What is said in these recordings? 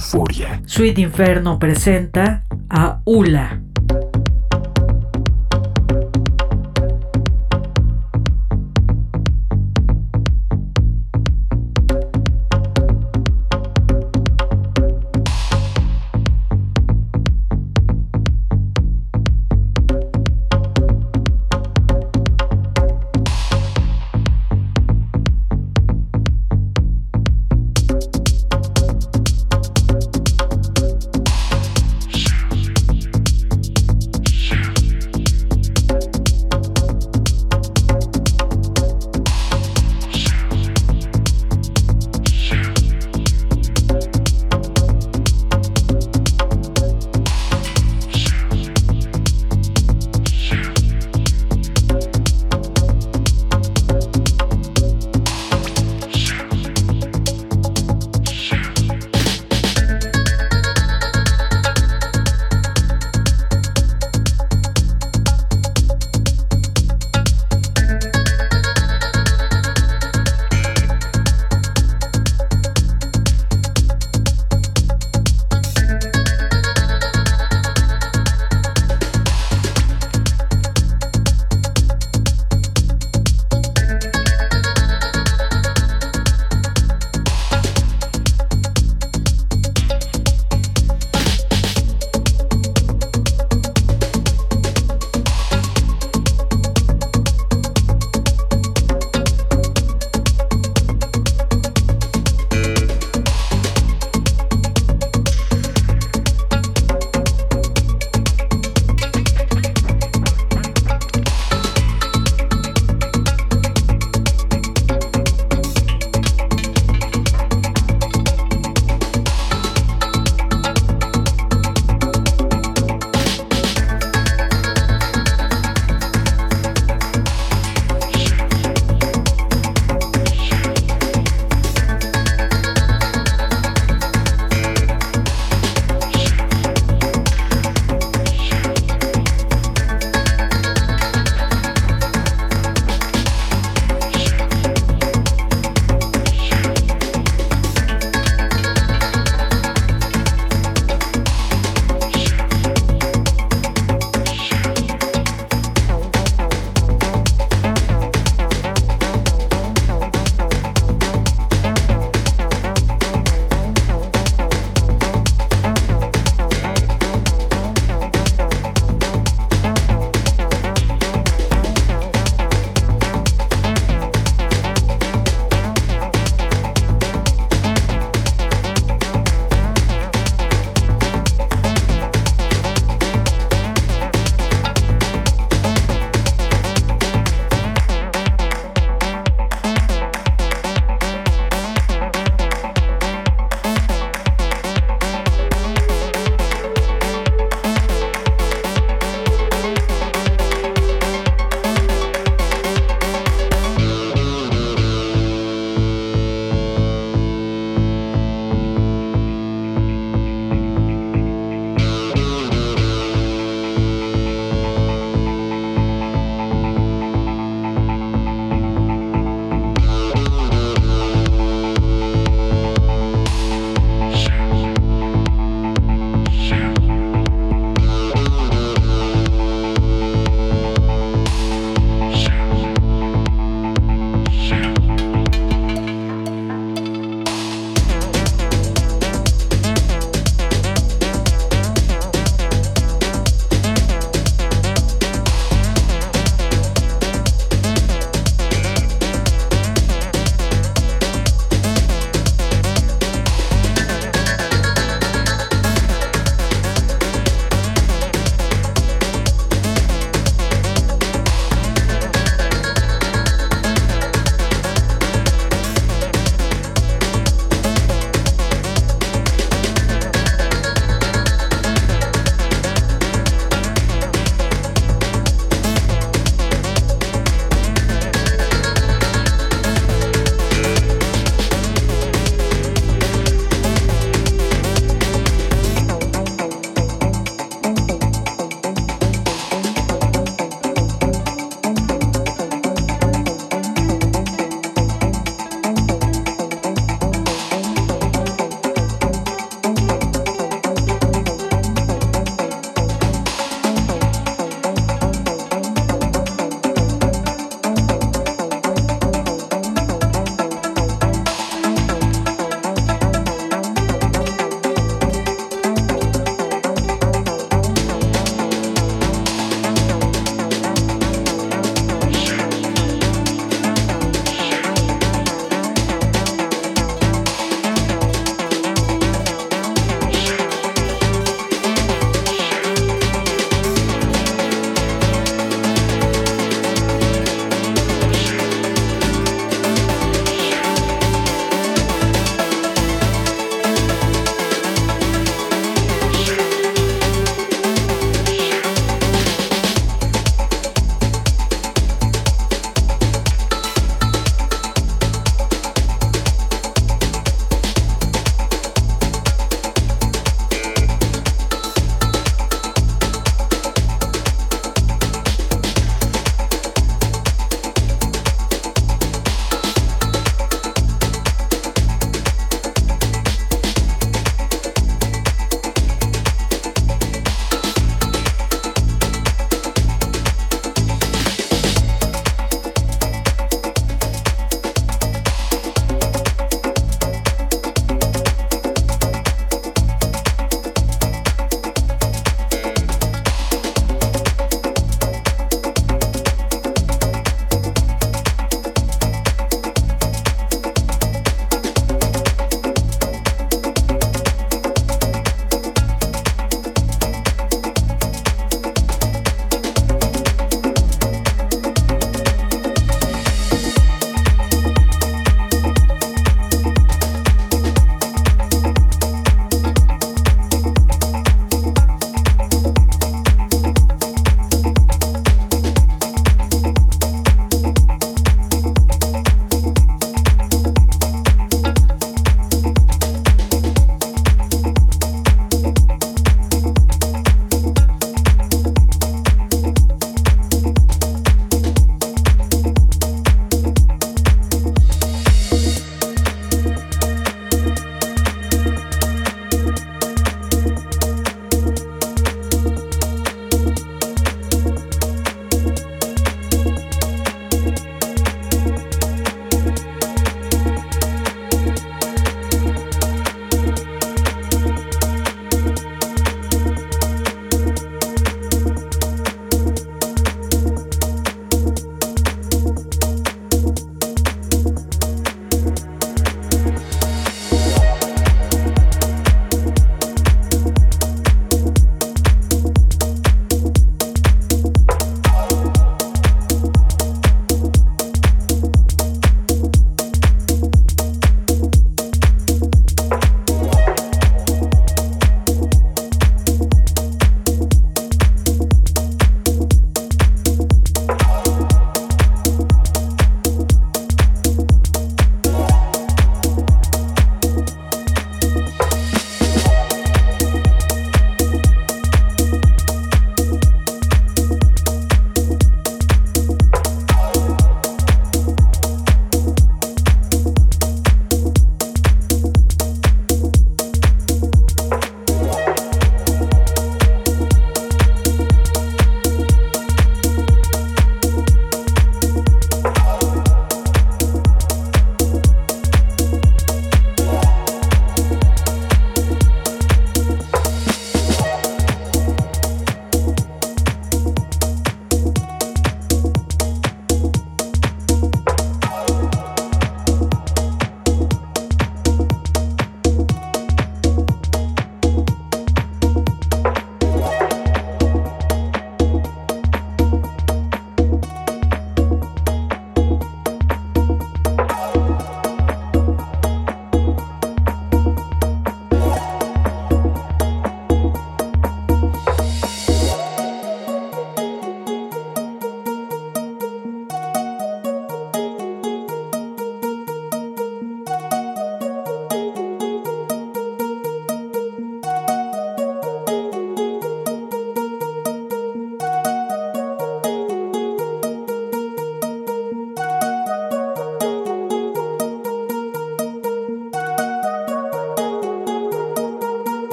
Euforia. Sweet Inferno presenta a Ula.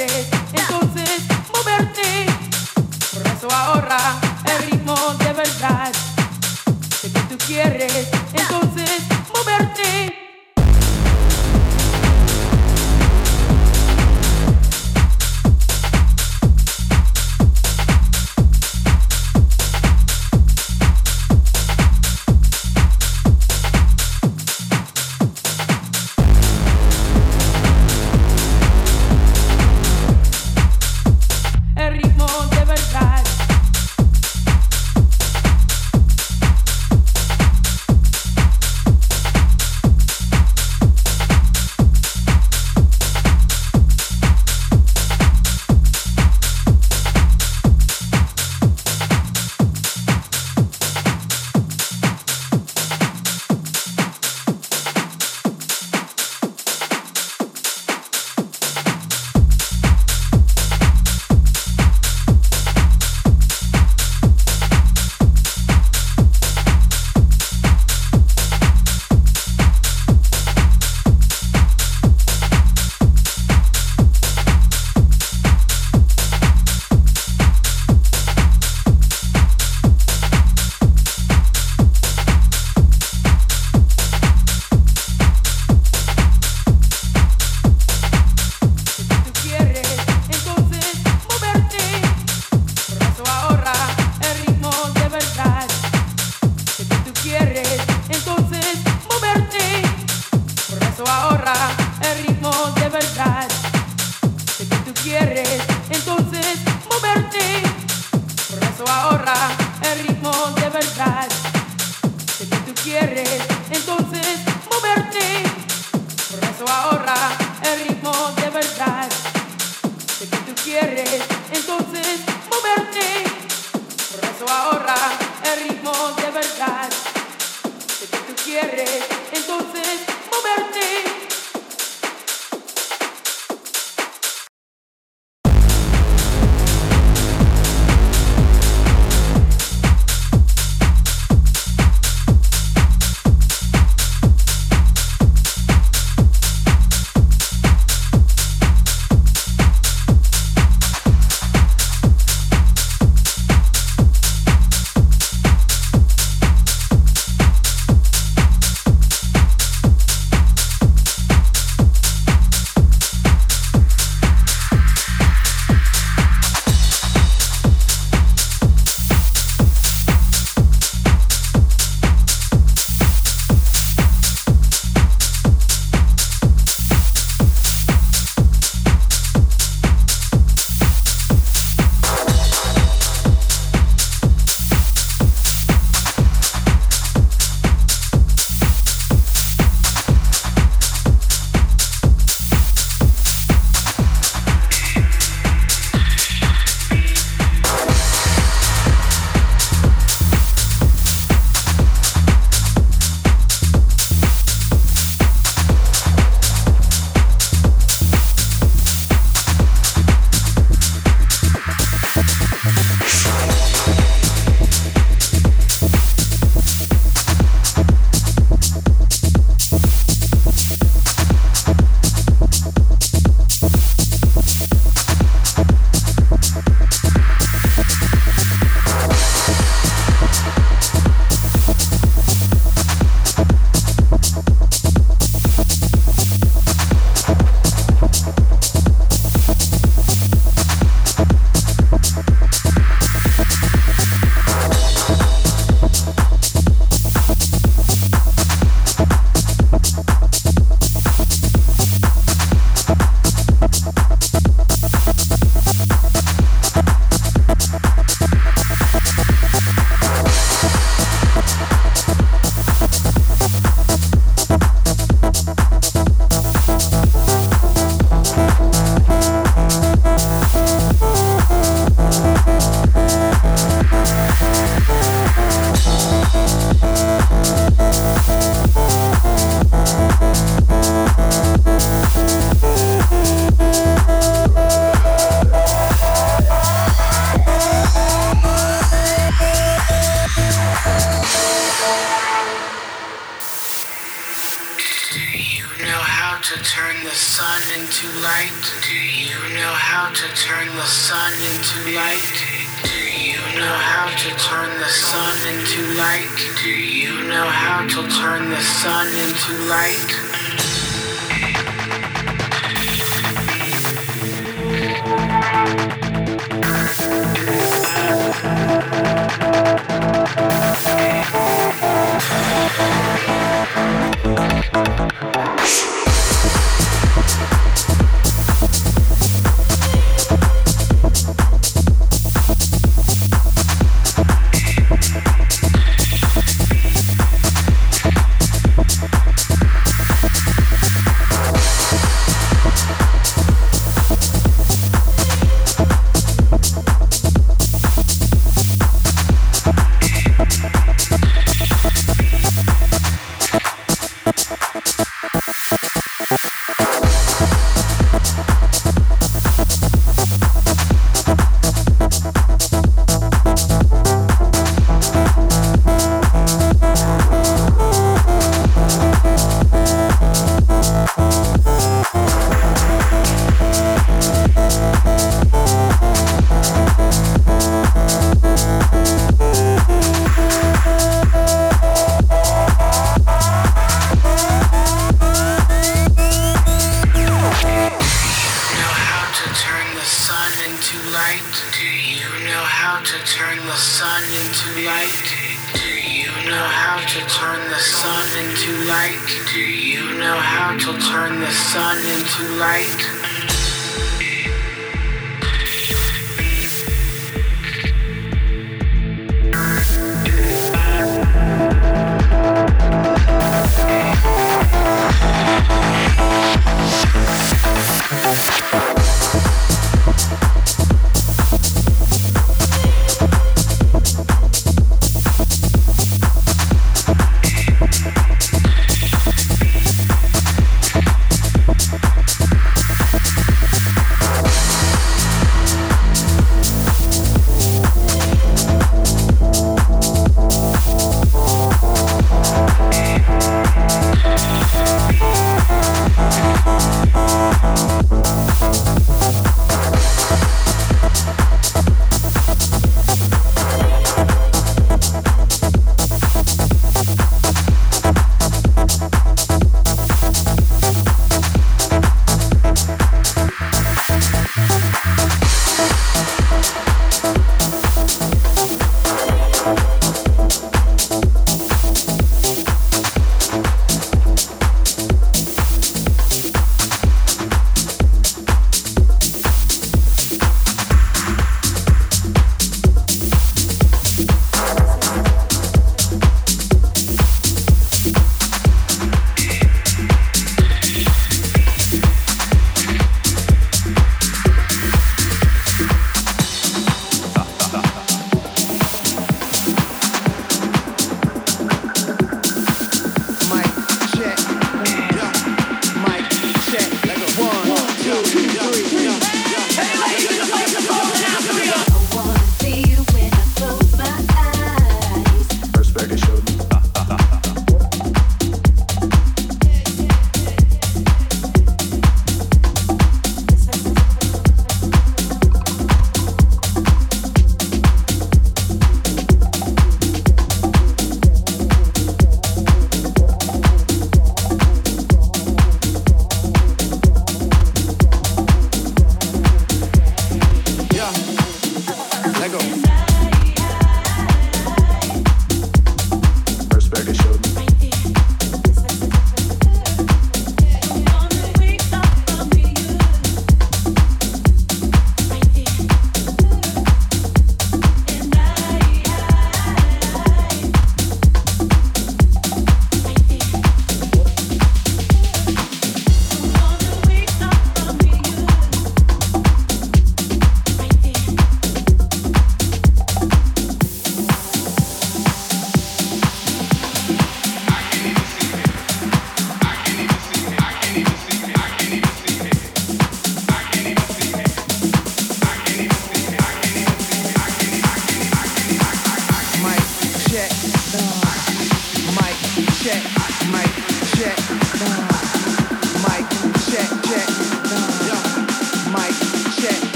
it is.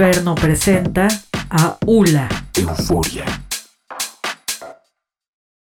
Inferno presenta a Ula. Euforia.